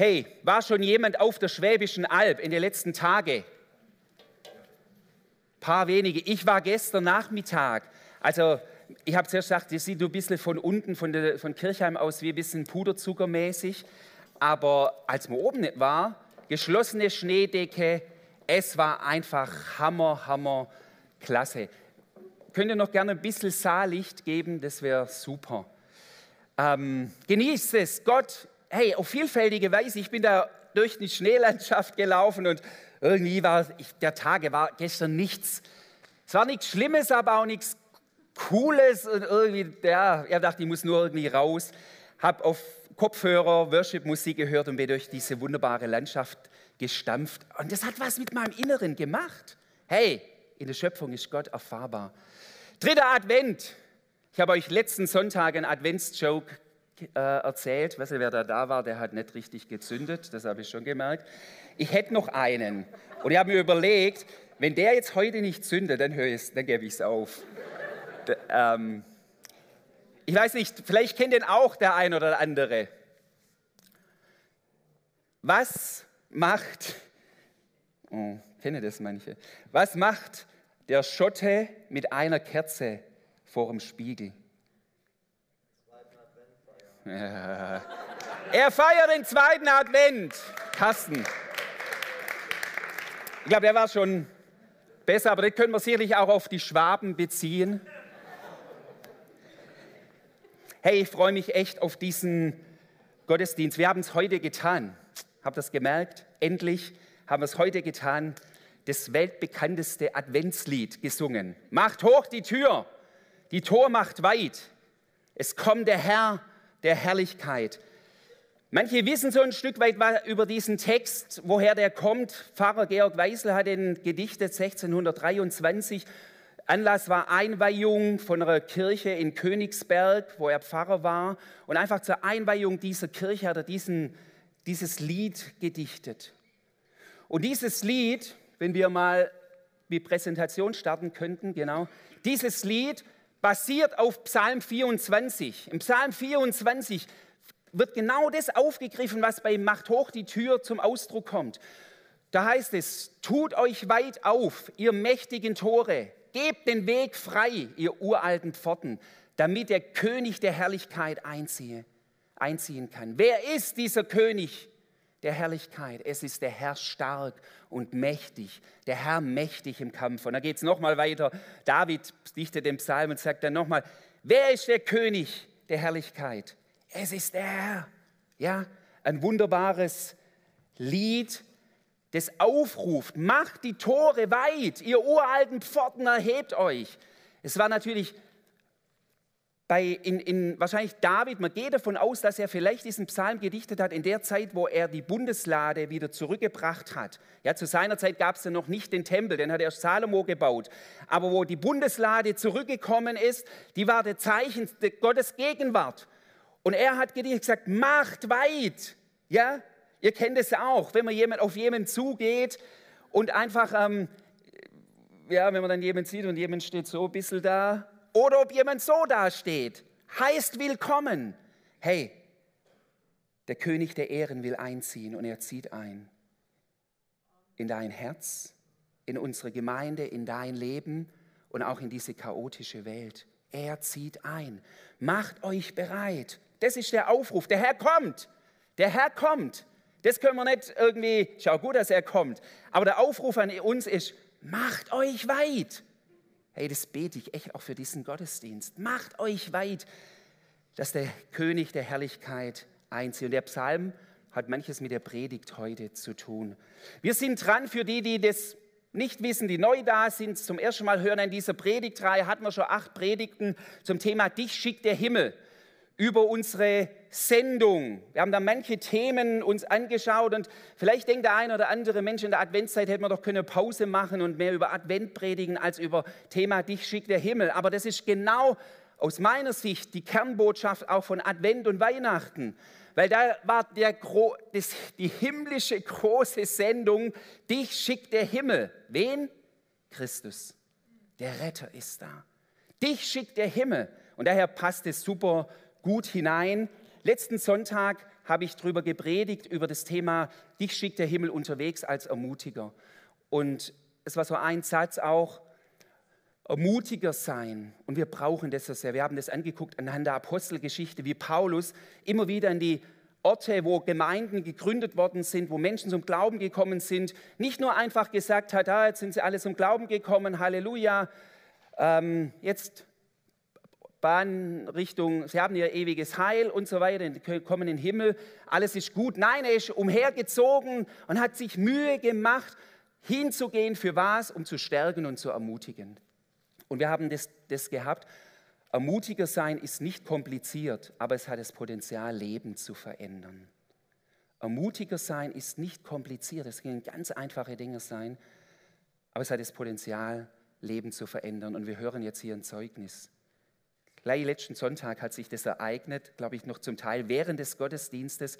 Hey, war schon jemand auf der Schwäbischen Alb in den letzten Tagen? Paar wenige. Ich war gestern Nachmittag. Also, ich habe zuerst gesagt, das sieht ein bisschen von unten, von, der, von Kirchheim aus, wie ein bisschen puderzuckermäßig. Aber als man oben war, geschlossene Schneedecke, es war einfach Hammer, Hammer, klasse. Könnt ihr noch gerne ein bisschen Saallicht geben? Das wäre super. Ähm, genießt es. Gott hey, auf vielfältige Weise, ich bin da durch die Schneelandschaft gelaufen und irgendwie war ich, der Tage war gestern nichts. Es war nichts Schlimmes, aber auch nichts Cooles und irgendwie, ja, er dachte, ich muss nur irgendwie raus. Hab auf Kopfhörer Worship-Musik gehört und bin durch diese wunderbare Landschaft gestampft. Und das hat was mit meinem Inneren gemacht. Hey, in der Schöpfung ist Gott erfahrbar. Dritter Advent. Ich habe euch letzten Sonntag einen Adventsjoke äh, erzählt. Weißt du, wer da da war, der hat nicht richtig gezündet, das habe ich schon gemerkt. Ich hätte noch einen. Und ich habe mir überlegt, wenn der jetzt heute nicht zündet, dann, dann gebe ich es auf. D ähm, ich weiß nicht, vielleicht kennt den auch der ein oder andere. Was macht, oh, kenne das manche, was macht der Schotte mit einer Kerze vor dem Spiegel? Er feiert den zweiten Advent. Carsten. Ich glaube, der war schon besser, aber das können wir sicherlich auch auf die Schwaben beziehen. Hey, ich freue mich echt auf diesen Gottesdienst. Wir haben es heute getan. Habt ihr das gemerkt? Endlich haben wir es heute getan. Das weltbekannteste Adventslied gesungen. Macht hoch die Tür, die Tor macht weit. Es kommt der Herr der Herrlichkeit. Manche wissen so ein Stück weit über diesen Text, woher der kommt. Pfarrer Georg Weisel hat ihn gedichtet 1623. Anlass war Einweihung von einer Kirche in Königsberg, wo er Pfarrer war. Und einfach zur Einweihung dieser Kirche hat er diesen, dieses Lied gedichtet. Und dieses Lied, wenn wir mal die Präsentation starten könnten, genau, dieses Lied basiert auf Psalm 24. Im Psalm 24 wird genau das aufgegriffen, was bei Macht hoch die Tür zum Ausdruck kommt. Da heißt es, tut euch weit auf, ihr mächtigen Tore, gebt den Weg frei, ihr uralten Pforten, damit der König der Herrlichkeit einziehe, einziehen kann. Wer ist dieser König der Herrlichkeit? Es ist der Herr stark und mächtig, der Herr mächtig im Kampf. Und da geht es nochmal weiter. David dichtet den Psalm und sagt dann nochmal, wer ist der König der Herrlichkeit? Es ist der Herr. Ja, ein wunderbares Lied, das aufruft, macht die Tore weit, ihr uralten Pforten, erhebt euch. Es war natürlich bei, in, in, wahrscheinlich David, man geht davon aus, dass er vielleicht diesen Psalm gedichtet hat in der Zeit, wo er die Bundeslade wieder zurückgebracht hat. Ja, zu seiner Zeit gab es ja noch nicht den Tempel, den hat erst Salomo gebaut. Aber wo die Bundeslade zurückgekommen ist, die war der Zeichen Gottes Gegenwart. Und er hat gedichtet, gesagt, macht weit. Ja, ihr kennt es auch, wenn man jemand, auf jemanden zugeht und einfach, ähm, ja, wenn man dann jemanden sieht und jemand steht so ein bisschen da oder ob jemand so dasteht, heißt willkommen. Hey, der König der Ehren will einziehen und er zieht ein. In dein Herz, in unsere Gemeinde, in dein Leben und auch in diese chaotische Welt. Er zieht ein. Macht euch bereit. Das ist der Aufruf. Der Herr kommt. Der Herr kommt. Das können wir nicht irgendwie, schau gut, dass er kommt. Aber der Aufruf an uns ist, macht euch weit. Hey, das bete ich echt auch für diesen Gottesdienst. Macht euch weit, dass der König der Herrlichkeit einzieht. Und der Psalm hat manches mit der Predigt heute zu tun. Wir sind dran für die, die das nicht wissen, die neu da sind, zum ersten Mal hören in dieser Predigtreihe, hatten wir schon acht Predigten zum Thema Dich schickt der Himmel über unsere Sendung. Wir haben da manche Themen uns angeschaut und vielleicht denkt der ein oder andere Mensch in der Adventszeit hätte man doch können Pause machen und mehr über Advent predigen als über Thema Dich schickt der Himmel. Aber das ist genau aus meiner Sicht die Kernbotschaft auch von Advent und Weihnachten. Weil da war der, das, die himmlische große Sendung, dich schickt der Himmel. Wen? Christus. Der Retter ist da. Dich schickt der Himmel. Und daher passt es super gut hinein. Letzten Sonntag habe ich darüber gepredigt, über das Thema, dich schickt der Himmel unterwegs als Ermutiger. Und es war so ein Satz auch, Ermutiger sein. Und wir brauchen das so sehr. Wir haben das angeguckt anhand der Apostelgeschichte, wie Paulus immer wieder in die Orte, wo Gemeinden gegründet worden sind, wo Menschen zum Glauben gekommen sind, nicht nur einfach gesagt hat, ah, jetzt sind sie alle zum Glauben gekommen, Halleluja, ähm, jetzt Bahnrichtung, sie haben ihr ewiges Heil und so weiter, kommen in den Himmel, alles ist gut. Nein, er ist umhergezogen und hat sich Mühe gemacht, hinzugehen für was? Um zu stärken und zu ermutigen. Und wir haben das, das gehabt. Ermutiger sein ist nicht kompliziert, aber es hat das Potenzial, Leben zu verändern. Ermutiger sein ist nicht kompliziert, es können ganz einfache Dinge sein, aber es hat das Potenzial, Leben zu verändern. Und wir hören jetzt hier ein Zeugnis. Gleich letzten Sonntag hat sich das ereignet, glaube ich, noch zum Teil während des Gottesdienstes,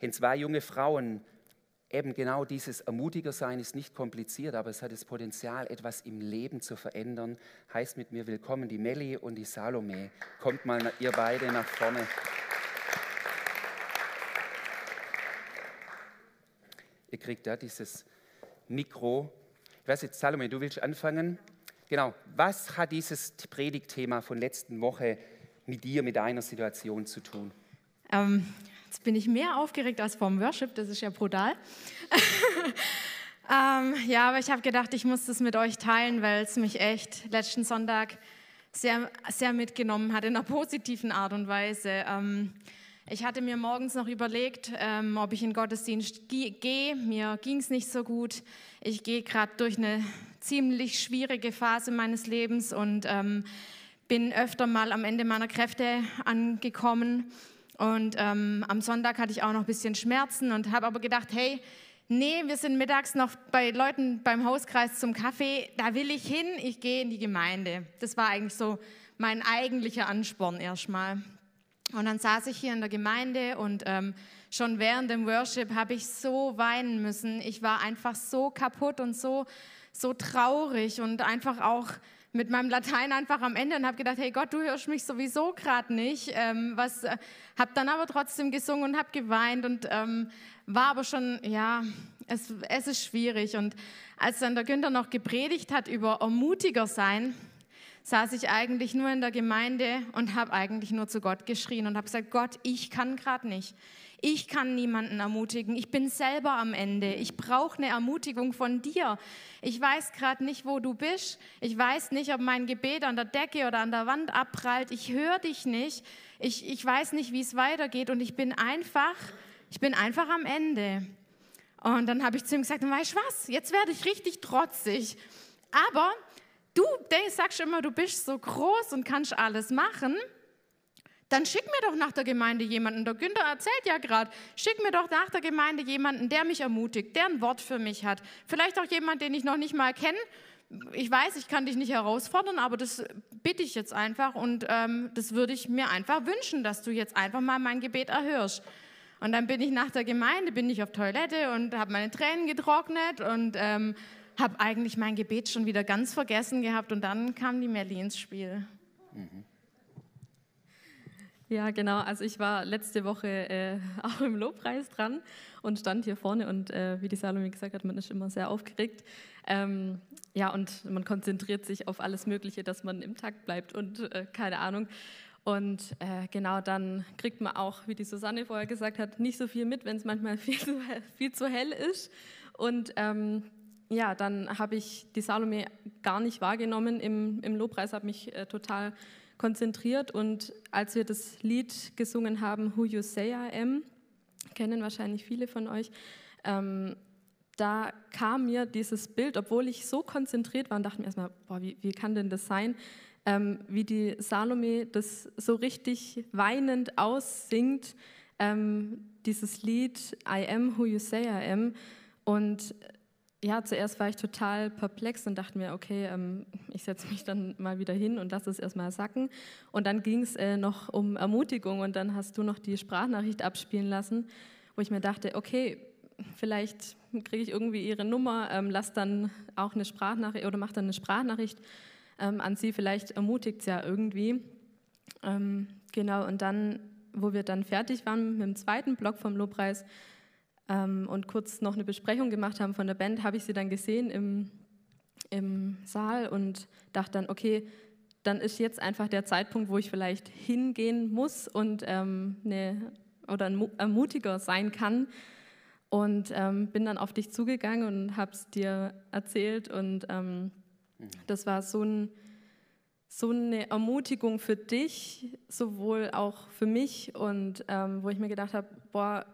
in zwei junge Frauen eben genau dieses Ermutiger sein ist nicht kompliziert, aber es hat das Potenzial, etwas im Leben zu verändern. Heißt mit mir willkommen die Melli und die Salome. Kommt mal ihr beide nach vorne. Ihr kriegt da dieses Mikro. Ich weiß jetzt, Salome, du willst anfangen? Genau. Was hat dieses Predigtthema von letzten Woche mit dir, mit deiner Situation zu tun? Ähm, Jetzt bin ich mehr aufgeregt als vom Worship, das ist ja brutal. ähm, ja, aber ich habe gedacht, ich muss das mit euch teilen, weil es mich echt letzten Sonntag sehr, sehr mitgenommen hat, in einer positiven Art und Weise. Ähm, ich hatte mir morgens noch überlegt, ähm, ob ich in Gottesdienst gehe. Mir ging es nicht so gut. Ich gehe gerade durch eine ziemlich schwierige Phase meines Lebens und ähm, bin öfter mal am Ende meiner Kräfte angekommen. Und ähm, am Sonntag hatte ich auch noch ein bisschen Schmerzen und habe aber gedacht, hey, nee, wir sind mittags noch bei Leuten beim Hauskreis zum Kaffee, da will ich hin, ich gehe in die Gemeinde. Das war eigentlich so mein eigentlicher Ansporn erstmal. Und dann saß ich hier in der Gemeinde und ähm, schon während dem Worship habe ich so weinen müssen. Ich war einfach so kaputt und so, so traurig und einfach auch mit meinem Latein einfach am Ende und habe gedacht, hey Gott, du hörst mich sowieso gerade nicht. Ähm, was, äh, dann aber trotzdem gesungen und habe geweint und ähm, war aber schon, ja, es, es ist schwierig. Und als dann der Günther noch gepredigt hat über Ermutiger sein, saß ich eigentlich nur in der Gemeinde und habe eigentlich nur zu Gott geschrien und habe gesagt, Gott, ich kann gerade nicht. Ich kann niemanden ermutigen. Ich bin selber am Ende. Ich brauche eine Ermutigung von dir. Ich weiß gerade nicht, wo du bist. Ich weiß nicht, ob mein Gebet an der Decke oder an der Wand abprallt. Ich höre dich nicht. Ich, ich weiß nicht, wie es weitergeht. Und ich bin einfach, ich bin einfach am Ende. Und dann habe ich zu ihm gesagt, weißt du was, jetzt werde ich richtig trotzig. Aber du sagst immer, du bist so groß und kannst alles machen dann schick mir doch nach der Gemeinde jemanden. Der Günther erzählt ja gerade, schick mir doch nach der Gemeinde jemanden, der mich ermutigt, der ein Wort für mich hat. Vielleicht auch jemand, den ich noch nicht mal kenne. Ich weiß, ich kann dich nicht herausfordern, aber das bitte ich jetzt einfach und ähm, das würde ich mir einfach wünschen, dass du jetzt einfach mal mein Gebet erhörst. Und dann bin ich nach der Gemeinde, bin ich auf Toilette und habe meine Tränen getrocknet und ähm, habe eigentlich mein Gebet schon wieder ganz vergessen gehabt und dann kam die Melli ins Spiel. Mhm. Ja, genau. Also ich war letzte Woche äh, auch im Lobpreis dran und stand hier vorne und äh, wie die Salome gesagt hat, man ist immer sehr aufgeregt. Ähm, ja, und man konzentriert sich auf alles Mögliche, dass man im Takt bleibt und äh, keine Ahnung. Und äh, genau dann kriegt man auch, wie die Susanne vorher gesagt hat, nicht so viel mit, wenn es manchmal viel zu, viel zu hell ist. Und ähm, ja, dann habe ich die Salome gar nicht wahrgenommen im, im Lobpreis, habe mich äh, total konzentriert. Und als wir das Lied gesungen haben, Who You Say I Am, kennen wahrscheinlich viele von euch, ähm, da kam mir dieses Bild, obwohl ich so konzentriert war und dachte mir erstmal, boah, wie, wie kann denn das sein, ähm, wie die Salome das so richtig weinend aussingt, ähm, dieses Lied I Am Who You Say I Am. Und ja, zuerst war ich total perplex und dachte mir, okay, ähm, ich setze mich dann mal wieder hin und lasse es erstmal sacken. Und dann ging es äh, noch um Ermutigung und dann hast du noch die Sprachnachricht abspielen lassen, wo ich mir dachte, okay, vielleicht kriege ich irgendwie ihre Nummer, ähm, lass dann auch eine Sprachnachricht oder mach dann eine Sprachnachricht ähm, an sie, vielleicht ermutigt es ja irgendwie. Ähm, genau, und dann wo wir dann fertig waren mit dem zweiten Block vom Lobpreis ähm, und kurz noch eine Besprechung gemacht haben von der Band, habe ich sie dann gesehen im, im Saal und dachte dann, okay, dann ist jetzt einfach der Zeitpunkt, wo ich vielleicht hingehen muss und ähm, eine, oder ein Ermutiger sein kann. Und ähm, bin dann auf dich zugegangen und habe es dir erzählt. Und ähm, mhm. das war so, ein, so, eine Ermutigung für dich, sowohl auch für mich. Und ähm, wo ich mir gedacht habe, boah,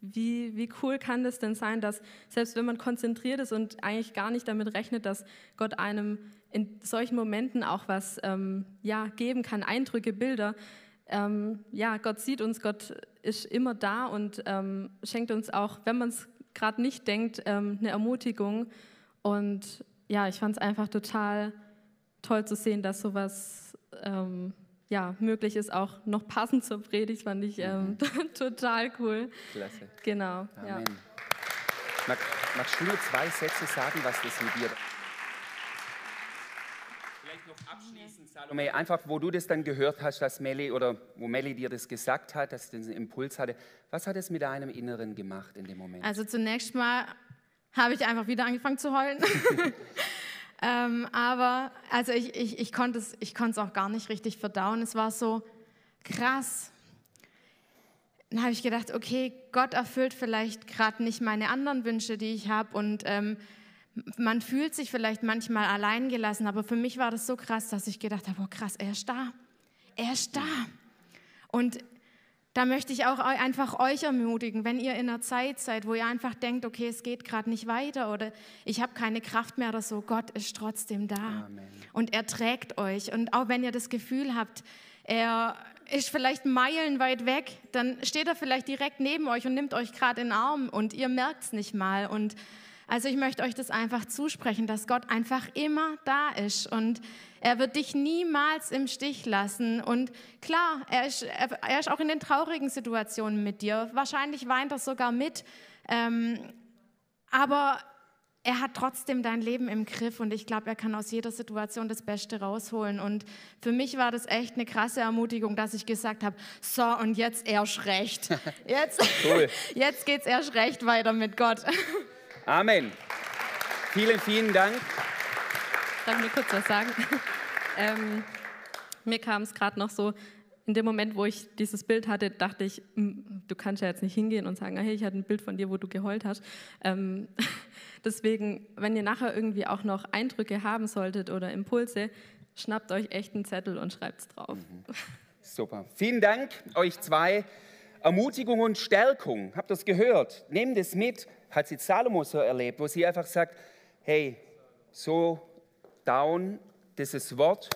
wie, wie cool kann das denn sein, dass selbst wenn man konzentriert ist und eigentlich gar nicht damit rechnet, dass Gott einem in solchen Momenten auch was ähm, ja, geben kann, Eindrücke, Bilder. Ähm, ja, Gott sieht uns, Gott ist immer da und ähm, schenkt uns auch, wenn man es gerade nicht denkt, ähm, eine Ermutigung. Und ja, ich fand es einfach total toll zu sehen, dass sowas ähm, ja, möglich ist, auch noch passend zur Predigt, fand ich ähm, mhm. total cool. Klasse. Genau. Amen. Ja. Mag, magst du nur zwei Sätze sagen, was das mit dir Vielleicht noch abschließend, Salome, einfach wo du das dann gehört hast, dass Melli oder wo Melli dir das gesagt hat, dass sie den Impuls hatte. Was hat es mit deinem Inneren gemacht in dem Moment? Also zunächst mal habe ich einfach wieder angefangen zu heulen. Ähm, aber also ich, ich, ich konnte es ich auch gar nicht richtig verdauen. Es war so krass. Dann habe ich gedacht, okay, Gott erfüllt vielleicht gerade nicht meine anderen Wünsche, die ich habe. Und ähm, man fühlt sich vielleicht manchmal alleingelassen. Aber für mich war das so krass, dass ich gedacht habe, oh krass, er ist da. Er ist da. Und da möchte ich auch einfach euch ermutigen, wenn ihr in einer Zeit seid, wo ihr einfach denkt, okay, es geht gerade nicht weiter oder ich habe keine Kraft mehr oder so, Gott ist trotzdem da Amen. und er trägt euch. Und auch wenn ihr das Gefühl habt, er ist vielleicht meilenweit weg, dann steht er vielleicht direkt neben euch und nimmt euch gerade in den Arm und ihr merkt es nicht mal. Und also ich möchte euch das einfach zusprechen, dass Gott einfach immer da ist und er wird dich niemals im Stich lassen. Und klar, er ist, er ist auch in den traurigen Situationen mit dir. Wahrscheinlich weint er sogar mit. Ähm, aber er hat trotzdem dein Leben im Griff und ich glaube, er kann aus jeder Situation das Beste rausholen. Und für mich war das echt eine krasse Ermutigung, dass ich gesagt habe, so und jetzt erst recht. Jetzt, cool. jetzt geht es erst recht weiter mit Gott. Amen. Vielen, vielen Dank. Darf ich nur kurz was sagen? ähm, mir kam es gerade noch so, in dem Moment, wo ich dieses Bild hatte, dachte ich, hm, du kannst ja jetzt nicht hingehen und sagen, hey, ich hatte ein Bild von dir, wo du geheult hast. Ähm, deswegen, wenn ihr nachher irgendwie auch noch Eindrücke haben solltet oder Impulse, schnappt euch echt einen Zettel und schreibt es drauf. Mhm. Super. Vielen Dank euch zwei. Ermutigung und Stärkung, habt ihr das gehört? Nehmt es mit hat sie Salomo so erlebt, wo sie einfach sagt, hey, so down, dieses Wort.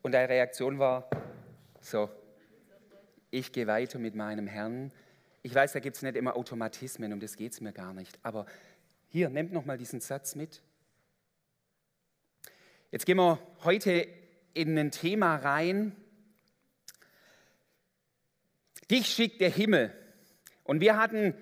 Und deine Reaktion war, so, ich gehe weiter mit meinem Herrn. Ich weiß, da gibt es nicht immer Automatismen, um das geht es mir gar nicht. Aber hier, nehmt nochmal diesen Satz mit. Jetzt gehen wir heute in ein Thema rein. Dich schickt der Himmel. Und wir hatten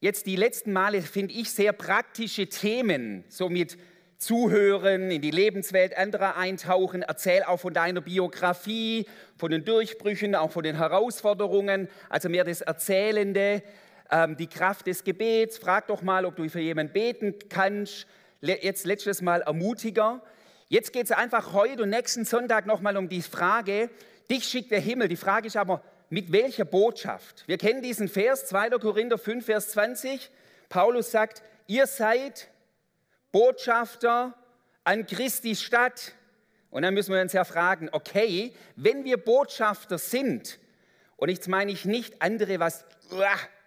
jetzt die letzten Male, finde ich, sehr praktische Themen, so mit Zuhören, in die Lebenswelt anderer eintauchen, erzähl auch von deiner Biografie, von den Durchbrüchen, auch von den Herausforderungen, also mehr das Erzählende, ähm, die Kraft des Gebets. Frag doch mal, ob du für jemanden beten kannst. Jetzt letztes Mal Ermutiger. Jetzt geht es einfach heute und nächsten Sonntag nochmal um die Frage, dich schickt der Himmel. Die Frage ist aber, mit welcher Botschaft? Wir kennen diesen Vers, 2. Korinther 5, Vers 20. Paulus sagt, ihr seid Botschafter an Christi Stadt. Und dann müssen wir uns ja fragen, okay, wenn wir Botschafter sind, und jetzt meine ich nicht andere was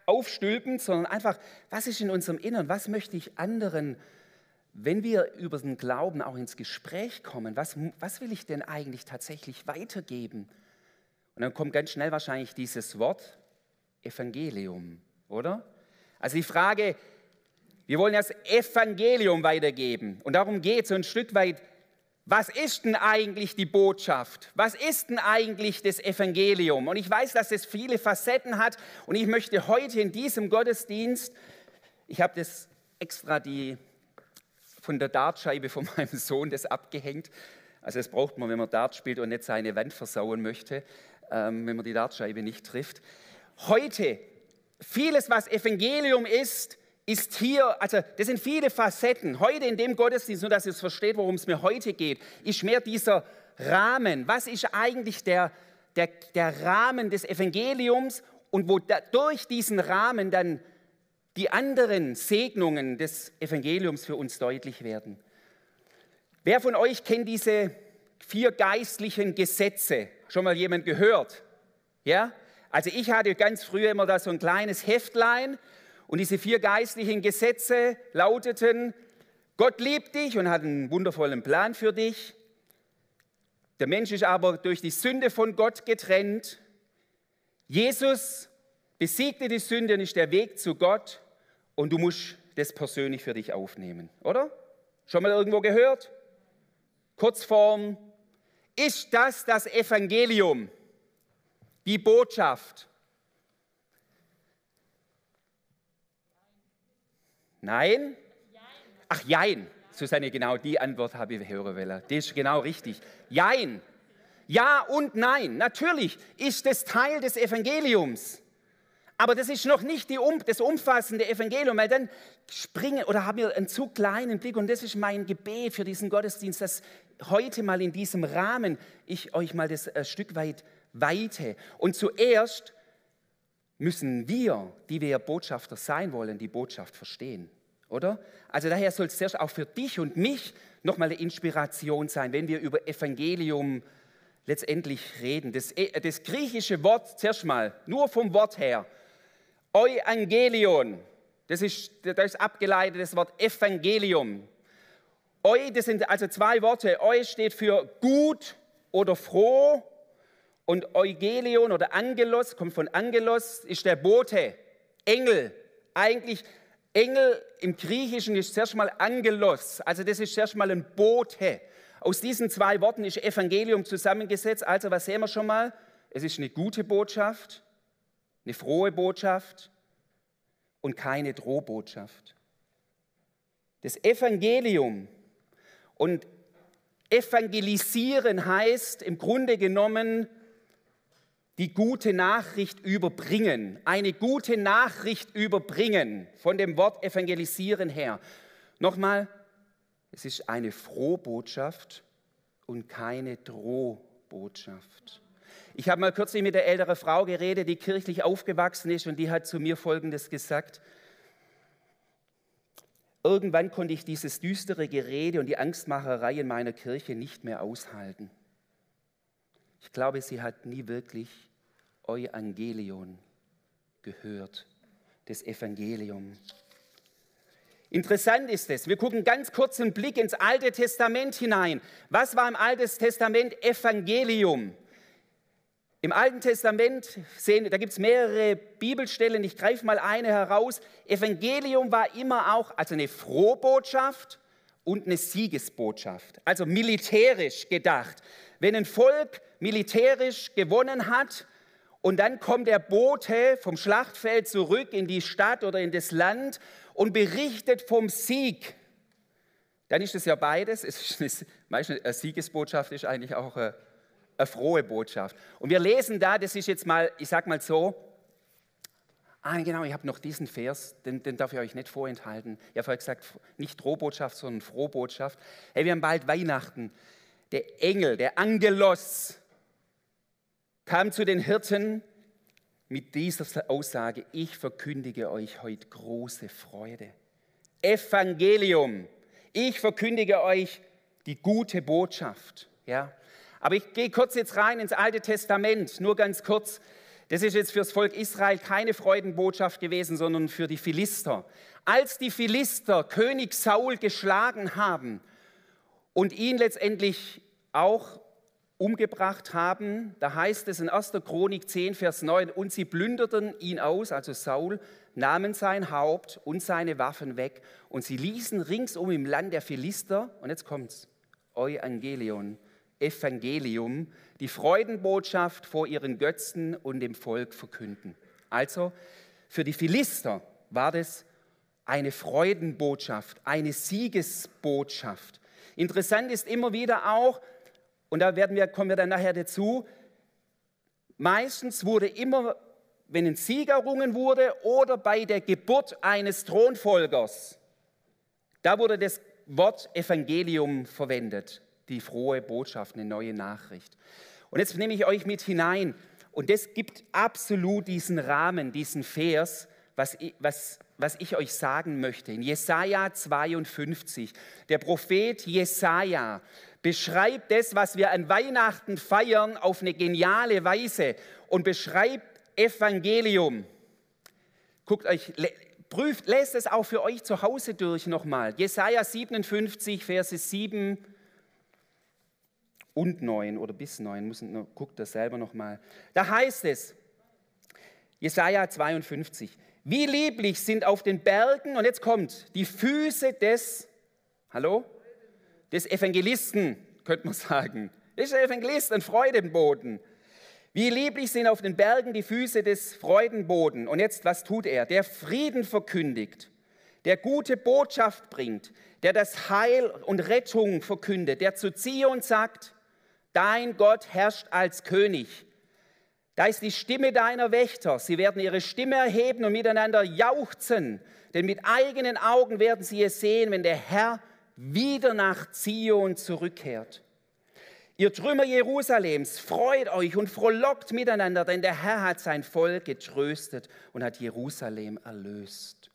aufstülpen, sondern einfach, was ist in unserem Innern, was möchte ich anderen, wenn wir über den Glauben auch ins Gespräch kommen, was, was will ich denn eigentlich tatsächlich weitergeben? Und dann kommt ganz schnell wahrscheinlich dieses Wort Evangelium, oder? Also die Frage, wir wollen das Evangelium weitergeben. Und darum geht es so ein Stück weit, was ist denn eigentlich die Botschaft? Was ist denn eigentlich das Evangelium? Und ich weiß, dass es viele Facetten hat. Und ich möchte heute in diesem Gottesdienst, ich habe das extra die, von der Dartscheibe von meinem Sohn das abgehängt. Also das braucht man, wenn man Dart spielt und nicht seine Wand versauen möchte. Ähm, wenn man die Dartscheibe nicht trifft. Heute, vieles, was Evangelium ist, ist hier, also das sind viele Facetten. Heute in dem Gottesdienst, nur dass ihr es versteht, worum es mir heute geht, ist mehr dieser Rahmen. Was ist eigentlich der, der, der Rahmen des Evangeliums und wo da, durch diesen Rahmen dann die anderen Segnungen des Evangeliums für uns deutlich werden. Wer von euch kennt diese vier geistlichen Gesetze? Schon mal jemand gehört? Ja? Also ich hatte ganz früher immer da so ein kleines Heftlein und diese vier geistlichen Gesetze lauteten, Gott liebt dich und hat einen wundervollen Plan für dich. Der Mensch ist aber durch die Sünde von Gott getrennt. Jesus besiegte die Sünde und ist der Weg zu Gott und du musst das persönlich für dich aufnehmen, oder? Schon mal irgendwo gehört? Kurzform, ist das das Evangelium, die Botschaft? Nein? Ach, Jein. Susanne, genau die Antwort habe ich hören wollen. Das ist genau richtig. Jein. Ja und nein. Natürlich ist es Teil des Evangeliums. Aber das ist noch nicht die, das umfassende Evangelium, weil dann springen oder haben wir einen zu kleinen Blick und das ist mein Gebet für diesen Gottesdienst, dass heute mal in diesem Rahmen ich euch mal das ein Stück weit weite. Und zuerst müssen wir, die wir Botschafter sein wollen, die Botschaft verstehen. Oder? Also daher soll es zuerst auch für dich und mich nochmal eine Inspiration sein, wenn wir über Evangelium letztendlich reden. Das, äh, das griechische Wort, zuerst mal, nur vom Wort her, Euangelion, das ist, das ist abgeleitet das Wort Evangelium. Eu, das sind also zwei Worte. Eu steht für gut oder froh und Eugelion oder Angelos, kommt von Angelos, ist der Bote, Engel. Eigentlich, Engel im Griechischen ist zuerst mal Angelos, also das ist zuerst mal ein Bote. Aus diesen zwei Worten ist Evangelium zusammengesetzt. Also was sehen wir schon mal? Es ist eine gute Botschaft, eine frohe Botschaft und keine Drohbotschaft. Das Evangelium und evangelisieren heißt im Grunde genommen die gute Nachricht überbringen, eine gute Nachricht überbringen, von dem Wort evangelisieren her. Nochmal, es ist eine Frohbotschaft und keine Drohbotschaft. Ich habe mal kürzlich mit der älteren Frau geredet, die kirchlich aufgewachsen ist und die hat zu mir Folgendes gesagt. Irgendwann konnte ich dieses düstere Gerede und die Angstmacherei in meiner Kirche nicht mehr aushalten. Ich glaube, sie hat nie wirklich Evangelion gehört, das Evangelium. Interessant ist es, wir gucken ganz kurz einen Blick ins Alte Testament hinein. Was war im Alten Testament Evangelium? Im Alten Testament sehen, da gibt es mehrere Bibelstellen, ich greife mal eine heraus. Evangelium war immer auch also eine Frohbotschaft und eine Siegesbotschaft, also militärisch gedacht. Wenn ein Volk militärisch gewonnen hat, und dann kommt der Bote vom Schlachtfeld zurück in die Stadt oder in das Land und berichtet vom Sieg. Dann ist es ja beides. Es ist eine, eine Siegesbotschaft ist eigentlich auch eine, eine frohe Botschaft. Und wir lesen da, das ist jetzt mal, ich sag mal so, Ah, genau, ich habe noch diesen Vers, den, den, darf ich euch nicht vorenthalten. Ich habe vorher gesagt, nicht Drohbotschaft, sondern Frohbotschaft. Hey, wir haben bald Weihnachten. Der Engel, der Angelos, kam zu den Hirten mit dieser Aussage, ich verkündige euch heute große Freude. Evangelium, ich verkündige euch die gute Botschaft. Ja? Aber ich gehe kurz jetzt rein ins Alte Testament, nur ganz kurz. Das ist jetzt fürs Volk Israel keine Freudenbotschaft gewesen, sondern für die Philister. Als die Philister König Saul geschlagen haben und ihn letztendlich auch umgebracht haben. Da heißt es in 1. Chronik 10, Vers 9, und sie plünderten ihn aus, also Saul, nahmen sein Haupt und seine Waffen weg und sie ließen ringsum im Land der Philister, und jetzt kommt's, Evangelion, Evangelium, die Freudenbotschaft vor ihren Götzen und dem Volk verkünden. Also für die Philister war das eine Freudenbotschaft, eine Siegesbotschaft. Interessant ist immer wieder auch, und da werden wir, kommen wir dann nachher dazu, meistens wurde immer, wenn ein Sieg errungen wurde oder bei der Geburt eines Thronfolgers, da wurde das Wort Evangelium verwendet, die frohe Botschaft, eine neue Nachricht. Und jetzt nehme ich euch mit hinein und das gibt absolut diesen Rahmen, diesen Vers, was, was, was ich euch sagen möchte. In Jesaja 52, der Prophet Jesaja beschreibt das, was wir an Weihnachten feiern, auf eine geniale Weise und beschreibt Evangelium. Guckt euch, prüft, lest es auch für euch zu Hause durch nochmal. Jesaja 57, Verse 7 und 9 oder bis 9, müssen, guckt das selber nochmal. Da heißt es, Jesaja 52, wie lieblich sind auf den Bergen, und jetzt kommt, die Füße des, hallo, des Evangelisten, könnte man sagen. Das ist der Evangelist, ein Freudenboden. Wie lieblich sind auf den Bergen die Füße des Freudenboden. Und jetzt, was tut er? Der Frieden verkündigt, der gute Botschaft bringt, der das Heil und Rettung verkündet, der zu Zion sagt, dein Gott herrscht als König. Da ist die Stimme deiner Wächter. Sie werden ihre Stimme erheben und miteinander jauchzen, denn mit eigenen Augen werden sie es sehen, wenn der Herr wieder nach Zion zurückkehrt. Ihr Trümmer Jerusalems, freut euch und frohlockt miteinander, denn der Herr hat sein Volk getröstet und hat Jerusalem erlöst.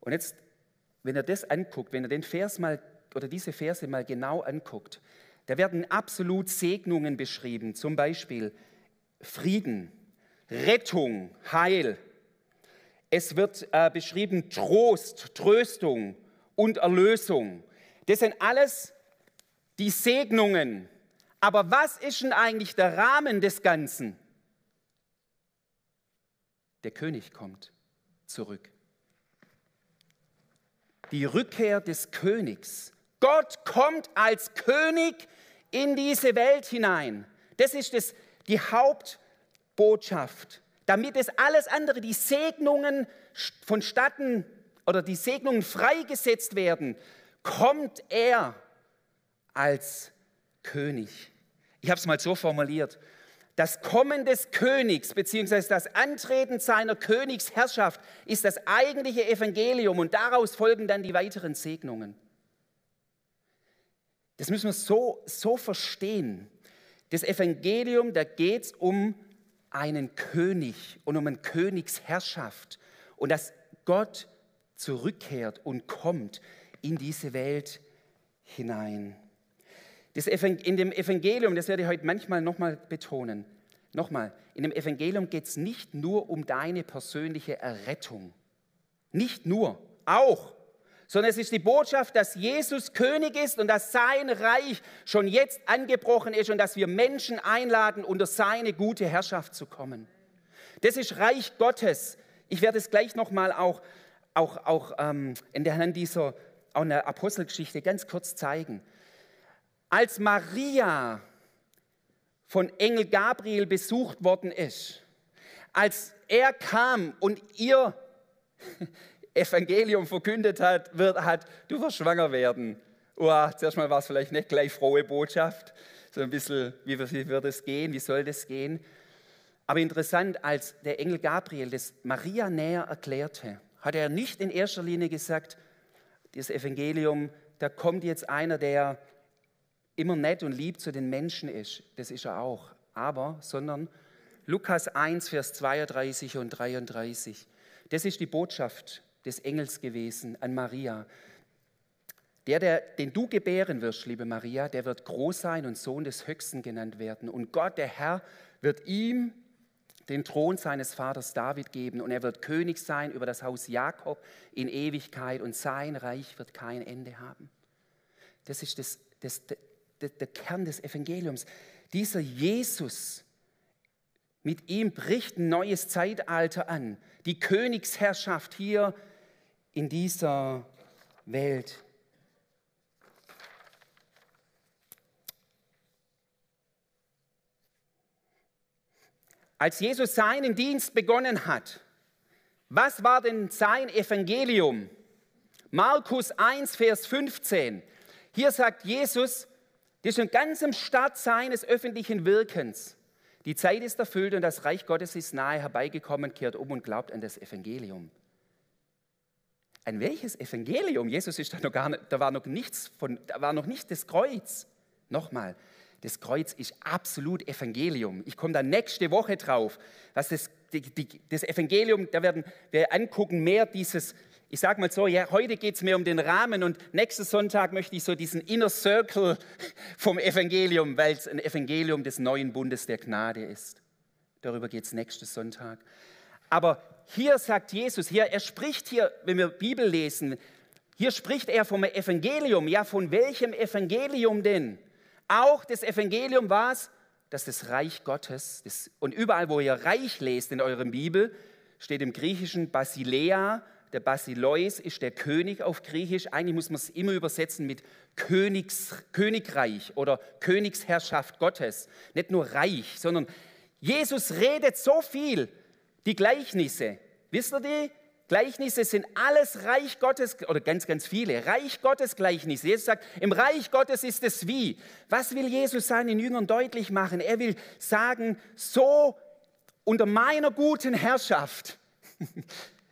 Und jetzt, wenn ihr das anguckt, wenn ihr den Vers mal oder diese Verse mal genau anguckt, da werden absolut Segnungen beschrieben, zum Beispiel Frieden, Rettung, Heil. Es wird äh, beschrieben Trost, Tröstung und Erlösung. Das sind alles die Segnungen. Aber was ist denn eigentlich der Rahmen des Ganzen? Der König kommt zurück. Die Rückkehr des Königs. Gott kommt als König in diese Welt hinein. Das ist das, die Hauptbotschaft. Damit es alles andere, die Segnungen vonstatten oder die Segnungen freigesetzt werden, kommt er als König. Ich habe es mal so formuliert. Das Kommen des Königs bzw. das Antreten seiner Königsherrschaft ist das eigentliche Evangelium und daraus folgen dann die weiteren Segnungen. Das müssen wir so, so verstehen. Das Evangelium, da geht es um einen König und um eine Königsherrschaft und dass Gott zurückkehrt und kommt in diese Welt hinein. in dem Evangelium, das werde ich heute manchmal nochmal betonen, nochmal, in dem Evangelium geht es nicht nur um deine persönliche Errettung. Nicht nur, auch sondern es ist die Botschaft, dass Jesus König ist und dass sein Reich schon jetzt angebrochen ist und dass wir Menschen einladen, unter seine gute Herrschaft zu kommen. Das ist Reich Gottes. Ich werde es gleich nochmal auch, auch, auch ähm, in der Hand dieser auch in der Apostelgeschichte ganz kurz zeigen. Als Maria von Engel Gabriel besucht worden ist, als er kam und ihr Evangelium verkündet hat, wird, hat, du wirst schwanger werden. Oh, zuerst mal war es vielleicht nicht gleich frohe Botschaft, so ein bisschen, wie, wie wird es gehen, wie soll das gehen. Aber interessant, als der Engel Gabriel das Maria näher erklärte, hat er nicht in erster Linie gesagt, das Evangelium, da kommt jetzt einer, der immer nett und lieb zu den Menschen ist. Das ist er auch. Aber, sondern Lukas 1, Vers 32 und 33. Das ist die Botschaft des Engels gewesen an Maria. Der, der, den du gebären wirst, liebe Maria, der wird groß sein und Sohn des Höchsten genannt werden. Und Gott, der Herr, wird ihm den Thron seines Vaters David geben und er wird König sein über das Haus Jakob in Ewigkeit und sein Reich wird kein Ende haben. Das ist das, das, das, der Kern des Evangeliums. Dieser Jesus, mit ihm bricht ein neues Zeitalter an. Die Königsherrschaft hier in dieser Welt. Als Jesus seinen Dienst begonnen hat, was war denn sein Evangelium? Markus 1, Vers 15. Hier sagt Jesus, Das ist schon ganz am Start seines öffentlichen Wirkens. Die Zeit ist erfüllt und das Reich Gottes ist nahe herbeigekommen, kehrt um und glaubt an das Evangelium. An welches Evangelium? Jesus ist da noch gar nicht, da war noch nichts von, da war noch nicht das Kreuz. Nochmal, das Kreuz ist absolut Evangelium. Ich komme da nächste Woche drauf, was das, die, die, das Evangelium, da werden wir angucken mehr dieses, ich sage mal so, ja, heute geht es mir um den Rahmen und nächsten Sonntag möchte ich so diesen Inner Circle vom Evangelium, weil es ein Evangelium des neuen Bundes der Gnade ist. Darüber geht es nächsten Sonntag. Aber hier sagt Jesus, hier, er spricht hier, wenn wir Bibel lesen, hier spricht er vom Evangelium. Ja, von welchem Evangelium denn? Auch das Evangelium war es, dass das Reich Gottes, das, und überall, wo ihr Reich lest in eurer Bibel, steht im Griechischen Basilea, der Basileus ist der König auf Griechisch. Eigentlich muss man es immer übersetzen mit Königs, Königreich oder Königsherrschaft Gottes. Nicht nur Reich, sondern Jesus redet so viel. Die Gleichnisse, wisst ihr die? Gleichnisse sind alles Reich Gottes oder ganz, ganz viele Reich Gottes Gleichnisse. Jesus sagt, im Reich Gottes ist es wie. Was will Jesus seinen Jüngern deutlich machen? Er will sagen, so unter meiner guten Herrschaft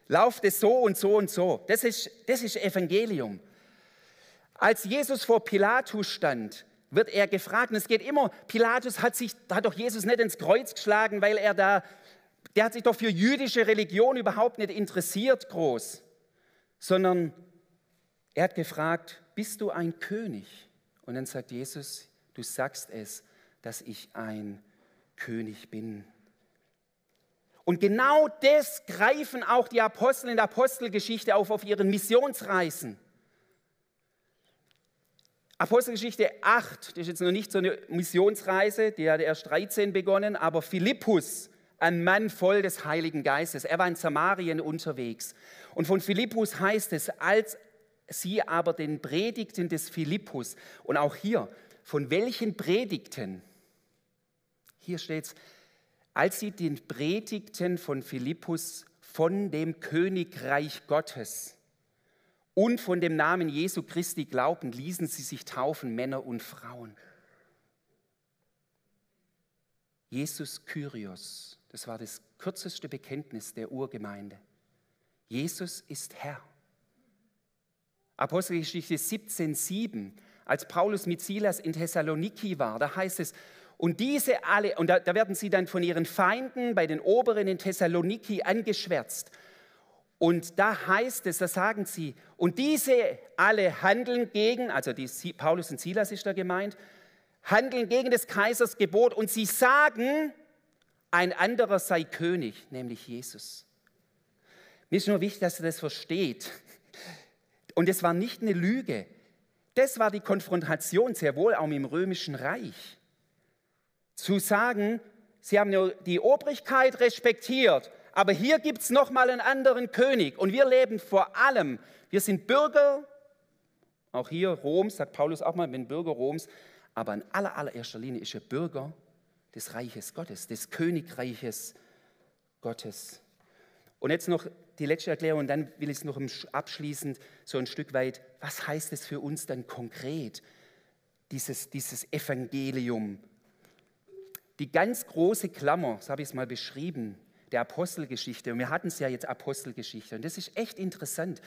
lauft es so und so und so. Das ist, das ist Evangelium. Als Jesus vor Pilatus stand, wird er gefragt, und es geht immer, Pilatus hat, sich, hat doch Jesus nicht ins Kreuz geschlagen, weil er da, der hat sich doch für jüdische Religion überhaupt nicht interessiert groß, sondern er hat gefragt, bist du ein König? Und dann sagt Jesus, du sagst es, dass ich ein König bin. Und genau das greifen auch die Apostel in der Apostelgeschichte auf auf ihren Missionsreisen. Apostelgeschichte 8, das ist jetzt noch nicht so eine Missionsreise, die hat erst 13 begonnen, aber Philippus, ein Mann voll des Heiligen Geistes, er war in Samarien unterwegs. Und von Philippus heißt es, als sie aber den Predigten des Philippus, und auch hier, von welchen Predigten? Hier steht es, als sie den Predigten von Philippus von dem Königreich Gottes und von dem Namen Jesu Christi glaubten, ließen sie sich taufen, Männer und Frauen. Jesus Kyrios, das war das kürzeste Bekenntnis der Urgemeinde. Jesus ist Herr. Apostelgeschichte 17,7, als Paulus mit Silas in Thessaloniki war, da heißt es, und diese alle, und da, da werden sie dann von ihren Feinden bei den Oberen in Thessaloniki angeschwärzt. Und da heißt es, da sagen sie, und diese alle handeln gegen, also die, Paulus und Silas ist da gemeint, handeln gegen des Kaisers Gebot und sie sagen, ein anderer sei König, nämlich Jesus. Mir ist nur wichtig, dass ihr das versteht. Und es war nicht eine Lüge. Das war die Konfrontation sehr wohl auch im römischen Reich zu sagen, sie haben die Obrigkeit respektiert, aber hier gibt es nochmal einen anderen König und wir leben vor allem, wir sind Bürger, auch hier Roms, sagt Paulus auch mal, bin Bürger Roms, aber in aller, allererster Linie ist er Bürger des Reiches Gottes, des Königreiches Gottes. Und jetzt noch die letzte Erklärung und dann will ich es noch abschließend so ein Stück weit, was heißt es für uns dann konkret, dieses, dieses Evangelium die ganz große Klammer, so habe ich es mal beschrieben, der Apostelgeschichte, und wir hatten es ja jetzt Apostelgeschichte, und das ist echt interessant.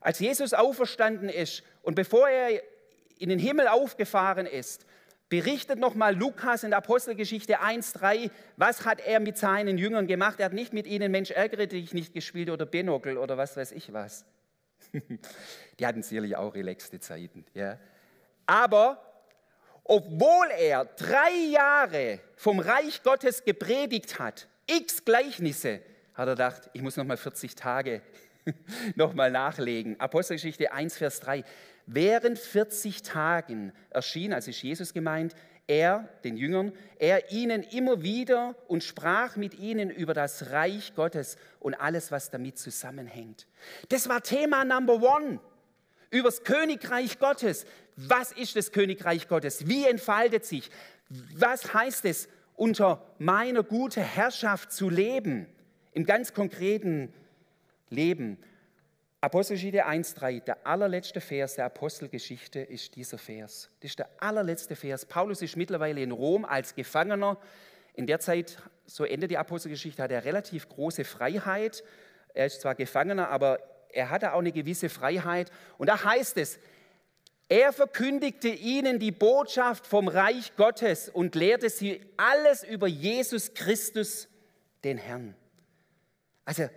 Als Jesus auferstanden ist und bevor er in den Himmel aufgefahren ist, berichtet nochmal Lukas in der Apostelgeschichte 1,3, was hat er mit seinen Jüngern gemacht? Er hat nicht mit ihnen Mensch ärgere dich nicht gespielt oder Benokel oder was weiß ich was. Die hatten sicherlich auch relaxte Zeiten. Ja. Aber obwohl er drei Jahre vom Reich Gottes gepredigt hat, x Gleichnisse, hat er gedacht, ich muss noch mal 40 Tage noch mal nachlegen. Apostelgeschichte 1, Vers 3. Während 40 Tagen erschien, also ist Jesus gemeint, er, den Jüngern, er ihnen immer wieder und sprach mit ihnen über das Reich Gottes und alles, was damit zusammenhängt. Das war Thema Number One übers Königreich Gottes. Was ist das Königreich Gottes? Wie entfaltet sich? Was heißt es, unter meiner guten Herrschaft zu leben? Im ganz konkreten Leben. Apostelgeschichte 1,3, der allerletzte Vers der Apostelgeschichte ist dieser Vers. Das ist der allerletzte Vers. Paulus ist mittlerweile in Rom als Gefangener. In der Zeit, so endet die Apostelgeschichte, hat er relativ große Freiheit. Er ist zwar Gefangener, aber er hatte auch eine gewisse Freiheit. Und da heißt es, er verkündigte ihnen die Botschaft vom Reich Gottes und lehrte sie alles über Jesus Christus, den Herrn. Also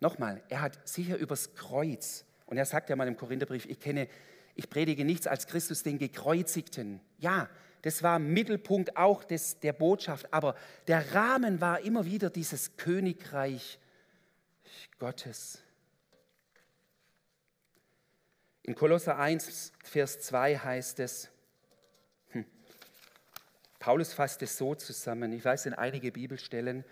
nochmal, er hat sicher übers Kreuz, und er sagt ja mal im Korintherbrief, ich kenne, ich predige nichts als Christus, den Gekreuzigten. Ja, das war Mittelpunkt auch des, der Botschaft, aber der Rahmen war immer wieder dieses Königreich Gottes. In Kolosser 1, Vers 2 heißt es, hm, Paulus fasst es so zusammen, ich weiß in einige Bibelstellen,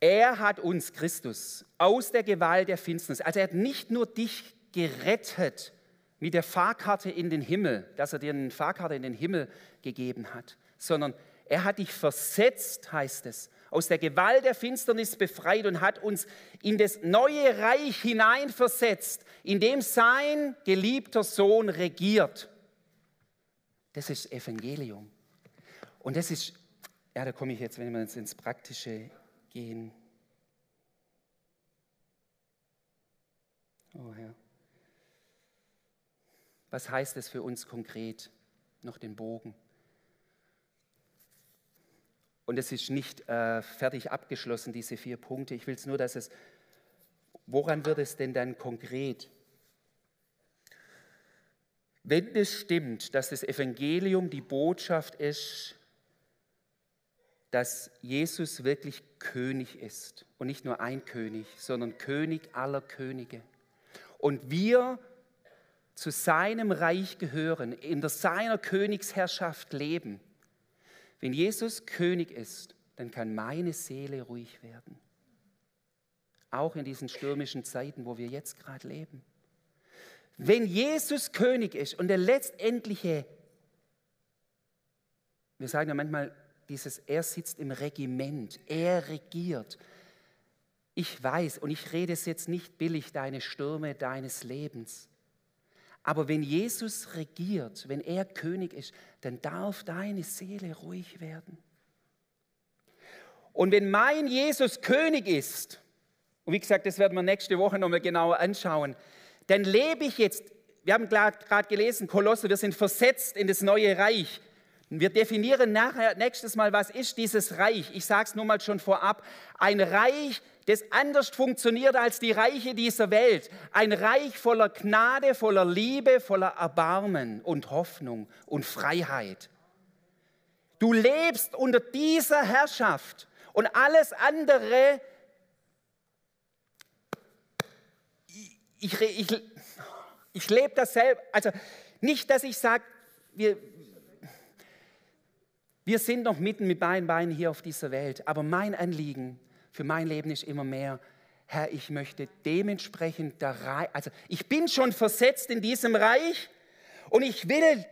er hat uns, Christus, aus der Gewalt der Finsternis, also er hat nicht nur dich gerettet mit der Fahrkarte in den Himmel, dass er dir eine Fahrkarte in den Himmel gegeben hat, sondern er hat dich versetzt, heißt es, aus der Gewalt der Finsternis befreit und hat uns in das neue Reich hineinversetzt, in dem sein geliebter Sohn regiert. Das ist Evangelium. Und das ist, ja, da komme ich jetzt, wenn wir jetzt ins Praktische gehen. Oh Herr. Was heißt es für uns konkret? Noch den Bogen. Und es ist nicht äh, fertig abgeschlossen, diese vier Punkte. Ich will es nur, dass es, woran wird es denn dann konkret? Wenn es stimmt, dass das Evangelium die Botschaft ist, dass Jesus wirklich König ist und nicht nur ein König, sondern König aller Könige. Und wir zu seinem Reich gehören, in seiner Königsherrschaft leben, wenn Jesus König ist, dann kann meine Seele ruhig werden. Auch in diesen stürmischen Zeiten, wo wir jetzt gerade leben. Wenn Jesus König ist und der letztendliche, wir sagen ja manchmal dieses, er sitzt im Regiment, er regiert. Ich weiß, und ich rede es jetzt nicht billig, deine Stürme deines Lebens. Aber wenn Jesus regiert, wenn er König ist, dann darf deine Seele ruhig werden. Und wenn mein Jesus König ist, und wie gesagt, das werden wir nächste Woche nochmal genauer anschauen, dann lebe ich jetzt, wir haben gerade gelesen, Kolosse, wir sind versetzt in das neue Reich. Wir definieren nachher nächstes Mal, was ist dieses Reich. Ich sage es nur mal schon vorab. Ein Reich, das anders funktioniert als die Reiche dieser Welt. Ein Reich voller Gnade, voller Liebe, voller Erbarmen und Hoffnung und Freiheit. Du lebst unter dieser Herrschaft und alles andere, ich, ich, ich, lebe das selbst. Also nicht, dass ich sage, wir, wir sind noch mitten mit beiden Beinen hier auf dieser Welt, aber mein Anliegen für mein Leben ist immer mehr, Herr, ich möchte dementsprechend da rein, also ich bin schon versetzt in diesem Reich und ich will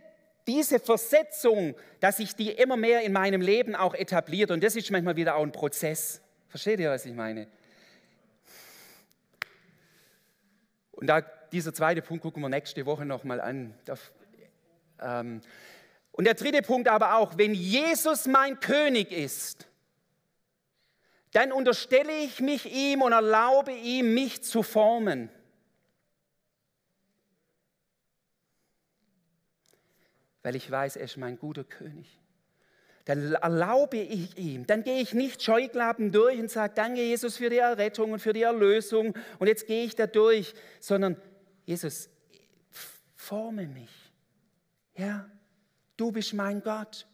diese Versetzung, dass sich die immer mehr in meinem Leben auch etabliert und das ist manchmal wieder auch ein Prozess. Versteht ihr, was ich meine? Und da dieser zweite Punkt gucken wir nächste Woche nochmal an. Ähm, und der dritte Punkt aber auch, wenn Jesus mein König ist, dann unterstelle ich mich ihm und erlaube ihm, mich zu formen. Weil ich weiß, er ist mein guter König. Dann erlaube ich ihm, dann gehe ich nicht Scheuklappen durch und sage, danke Jesus für die Errettung und für die Erlösung und jetzt gehe ich da durch, sondern Jesus, forme mich. Ja, du bist mein Gott.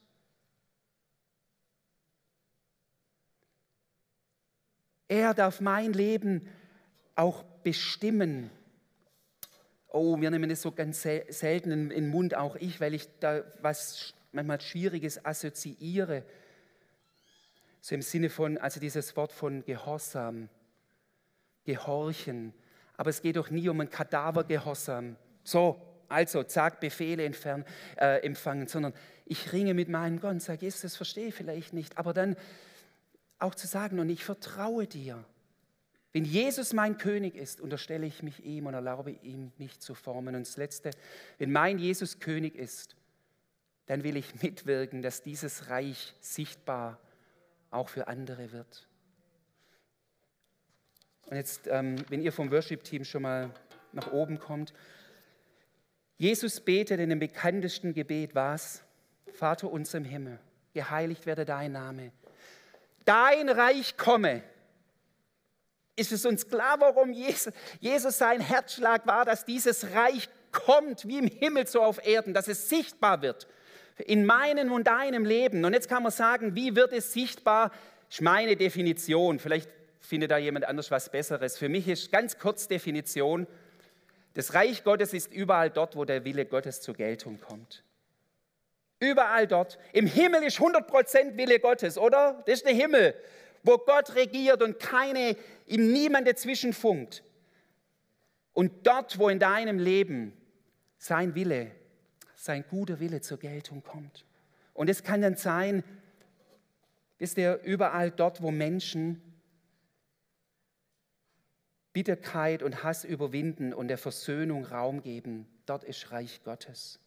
Er darf mein Leben auch bestimmen. Oh, wir nehmen das so ganz selten in den Mund, auch ich, weil ich da was manchmal Schwieriges assoziiere. So im Sinne von, also dieses Wort von Gehorsam, Gehorchen. Aber es geht doch nie um ein Kadavergehorsam. So, also zack, Befehle entfernen, äh, empfangen, sondern ich ringe mit meinem Gott und sage, Jesus, das verstehe ich vielleicht nicht, aber dann auch zu sagen, und ich vertraue dir. Wenn Jesus mein König ist, unterstelle ich mich ihm und erlaube ihm, mich zu formen. Und das Letzte, wenn mein Jesus König ist, dann will ich mitwirken, dass dieses Reich sichtbar auch für andere wird. Und jetzt, ähm, wenn ihr vom Worship-Team schon mal nach oben kommt, Jesus betet in dem bekanntesten Gebet was? Vater uns im Himmel, geheiligt werde dein Name. Dein Reich komme. Ist es uns klar, warum Jesus, Jesus sein Herzschlag war, dass dieses Reich kommt wie im Himmel so auf Erden, dass es sichtbar wird in meinem und deinem Leben. Und jetzt kann man sagen, wie wird es sichtbar? Ich meine Definition. Vielleicht findet da jemand anders was Besseres. Für mich ist ganz kurz Definition, das Reich Gottes ist überall dort, wo der Wille Gottes zur Geltung kommt. Überall dort. Im Himmel ist 100% Wille Gottes, oder? Das ist der Himmel, wo Gott regiert und keine, ihm niemand dazwischen funkt. Und dort, wo in deinem Leben sein Wille, sein guter Wille zur Geltung kommt. Und es kann dann sein, ist er überall dort, wo Menschen Bitterkeit und Hass überwinden und der Versöhnung Raum geben. Dort ist Reich Gottes.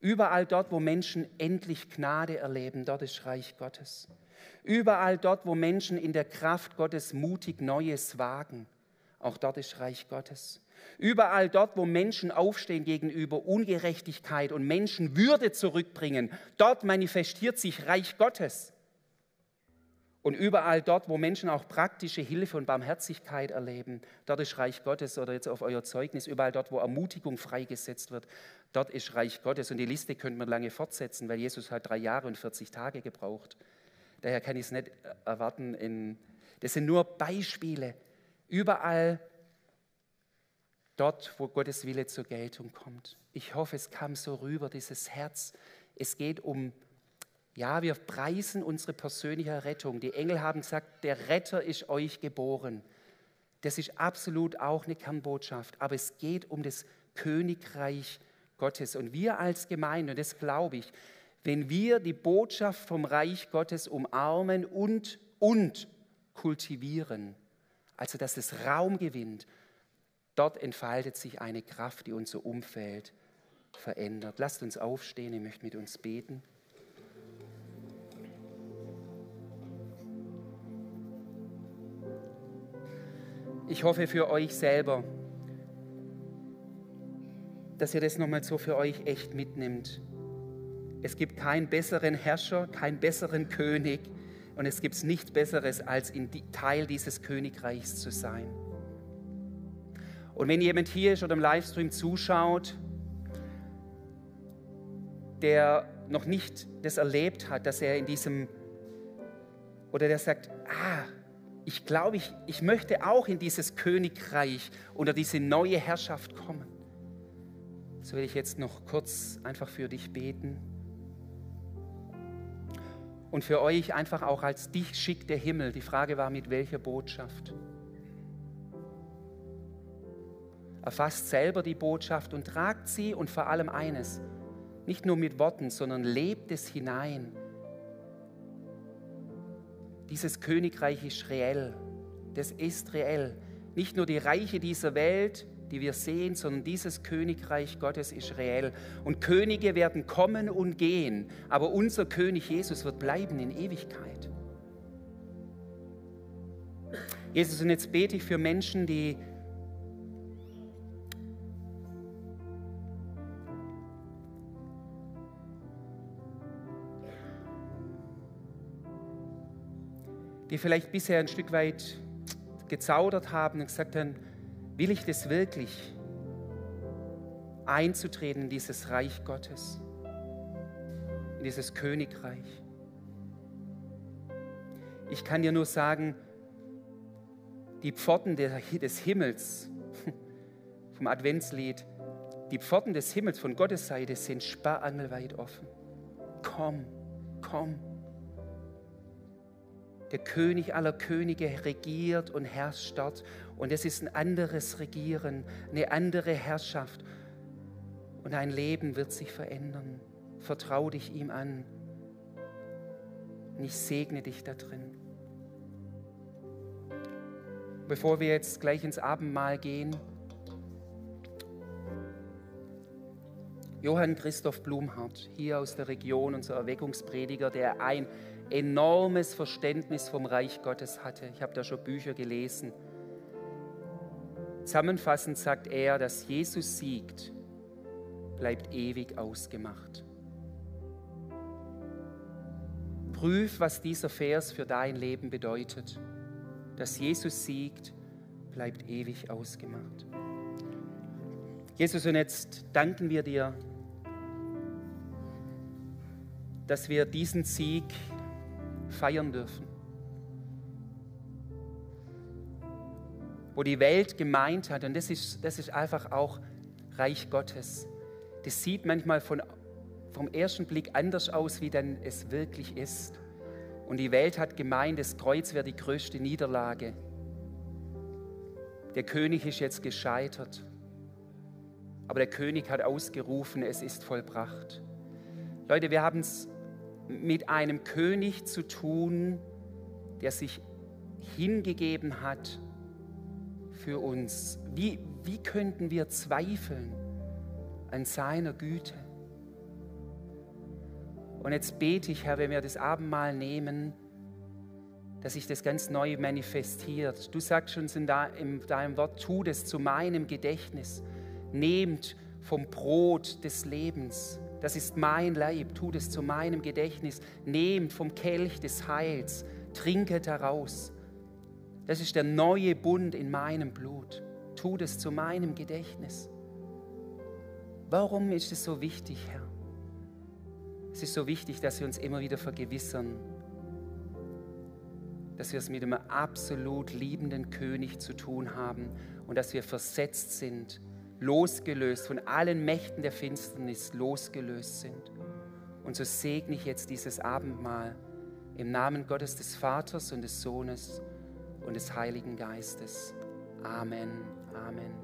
Überall dort, wo Menschen endlich Gnade erleben, dort ist Reich Gottes. Überall dort, wo Menschen in der Kraft Gottes mutig Neues wagen, auch dort ist Reich Gottes. Überall dort, wo Menschen aufstehen gegenüber Ungerechtigkeit und Menschen Würde zurückbringen, dort manifestiert sich Reich Gottes. Und überall dort, wo Menschen auch praktische Hilfe und Barmherzigkeit erleben, dort ist Reich Gottes oder jetzt auf euer Zeugnis, überall dort, wo Ermutigung freigesetzt wird, dort ist Reich Gottes. Und die Liste könnte man lange fortsetzen, weil Jesus hat drei Jahre und 40 Tage gebraucht. Daher kann ich es nicht erwarten. In, das sind nur Beispiele. Überall dort, wo Gottes Wille zur Geltung kommt. Ich hoffe, es kam so rüber, dieses Herz. Es geht um ja, wir preisen unsere persönliche Rettung. Die Engel haben gesagt, der Retter ist euch geboren. Das ist absolut auch eine Kernbotschaft. Aber es geht um das Königreich Gottes. Und wir als Gemeinde, und das glaube ich, wenn wir die Botschaft vom Reich Gottes umarmen und, und kultivieren, also dass es Raum gewinnt, dort entfaltet sich eine Kraft, die unser Umfeld verändert. Lasst uns aufstehen, ich möchte mit uns beten. Ich hoffe für euch selber, dass ihr das nochmal so für euch echt mitnimmt. Es gibt keinen besseren Herrscher, keinen besseren König und es gibt nichts Besseres, als in Teil dieses Königreichs zu sein. Und wenn jemand hier ist oder im Livestream zuschaut, der noch nicht das erlebt hat, dass er in diesem, oder der sagt, ich glaube, ich, ich möchte auch in dieses Königreich unter diese neue Herrschaft kommen. So will ich jetzt noch kurz einfach für dich beten. Und für euch einfach auch als dich schickt der Himmel. Die Frage war, mit welcher Botschaft? Erfasst selber die Botschaft und tragt sie und vor allem eines, nicht nur mit Worten, sondern lebt es hinein dieses Königreich ist reell. Das ist reell. Nicht nur die Reiche dieser Welt, die wir sehen, sondern dieses Königreich Gottes ist reell. Und Könige werden kommen und gehen, aber unser König Jesus wird bleiben in Ewigkeit. Jesus, und jetzt bete ich für Menschen, die die vielleicht bisher ein Stück weit gezaudert haben und gesagt haben, will ich das wirklich, einzutreten in dieses Reich Gottes, in dieses Königreich. Ich kann dir nur sagen, die Pforten des Himmels, vom Adventslied, die Pforten des Himmels von Gottes Seite sind sperrangelweit offen. Komm, komm. Der König aller Könige regiert und herrscht dort. Und es ist ein anderes Regieren, eine andere Herrschaft. Und ein Leben wird sich verändern. Vertrau dich ihm an. Und ich segne dich da drin. bevor wir jetzt gleich ins Abendmahl gehen, Johann Christoph Blumhardt, hier aus der Region, unser Erweckungsprediger, der ein enormes Verständnis vom Reich Gottes hatte. Ich habe da schon Bücher gelesen. Zusammenfassend sagt er, dass Jesus siegt, bleibt ewig ausgemacht. Prüf, was dieser Vers für dein Leben bedeutet. Dass Jesus siegt, bleibt ewig ausgemacht. Jesus, und jetzt danken wir dir, dass wir diesen Sieg feiern dürfen. Wo die Welt gemeint hat, und das ist, das ist einfach auch Reich Gottes, das sieht manchmal von, vom ersten Blick anders aus, wie dann es wirklich ist. Und die Welt hat gemeint, das Kreuz wäre die größte Niederlage. Der König ist jetzt gescheitert. Aber der König hat ausgerufen, es ist vollbracht. Leute, wir haben es mit einem König zu tun, der sich hingegeben hat für uns. Wie, wie könnten wir zweifeln an seiner Güte? Und jetzt bete ich, Herr, wenn wir das Abendmahl nehmen, dass sich das ganz neu manifestiert. Du sagst uns in deinem Wort, tu das zu meinem Gedächtnis. Nehmt vom Brot des Lebens das ist mein Leib, tut es zu meinem Gedächtnis. Nehmt vom Kelch des Heils, trinket daraus. Das ist der neue Bund in meinem Blut. Tut es zu meinem Gedächtnis. Warum ist es so wichtig, Herr? Es ist so wichtig, dass wir uns immer wieder vergewissern, dass wir es mit einem absolut liebenden König zu tun haben und dass wir versetzt sind losgelöst, von allen Mächten der Finsternis losgelöst sind. Und so segne ich jetzt dieses Abendmahl im Namen Gottes des Vaters und des Sohnes und des Heiligen Geistes. Amen. Amen.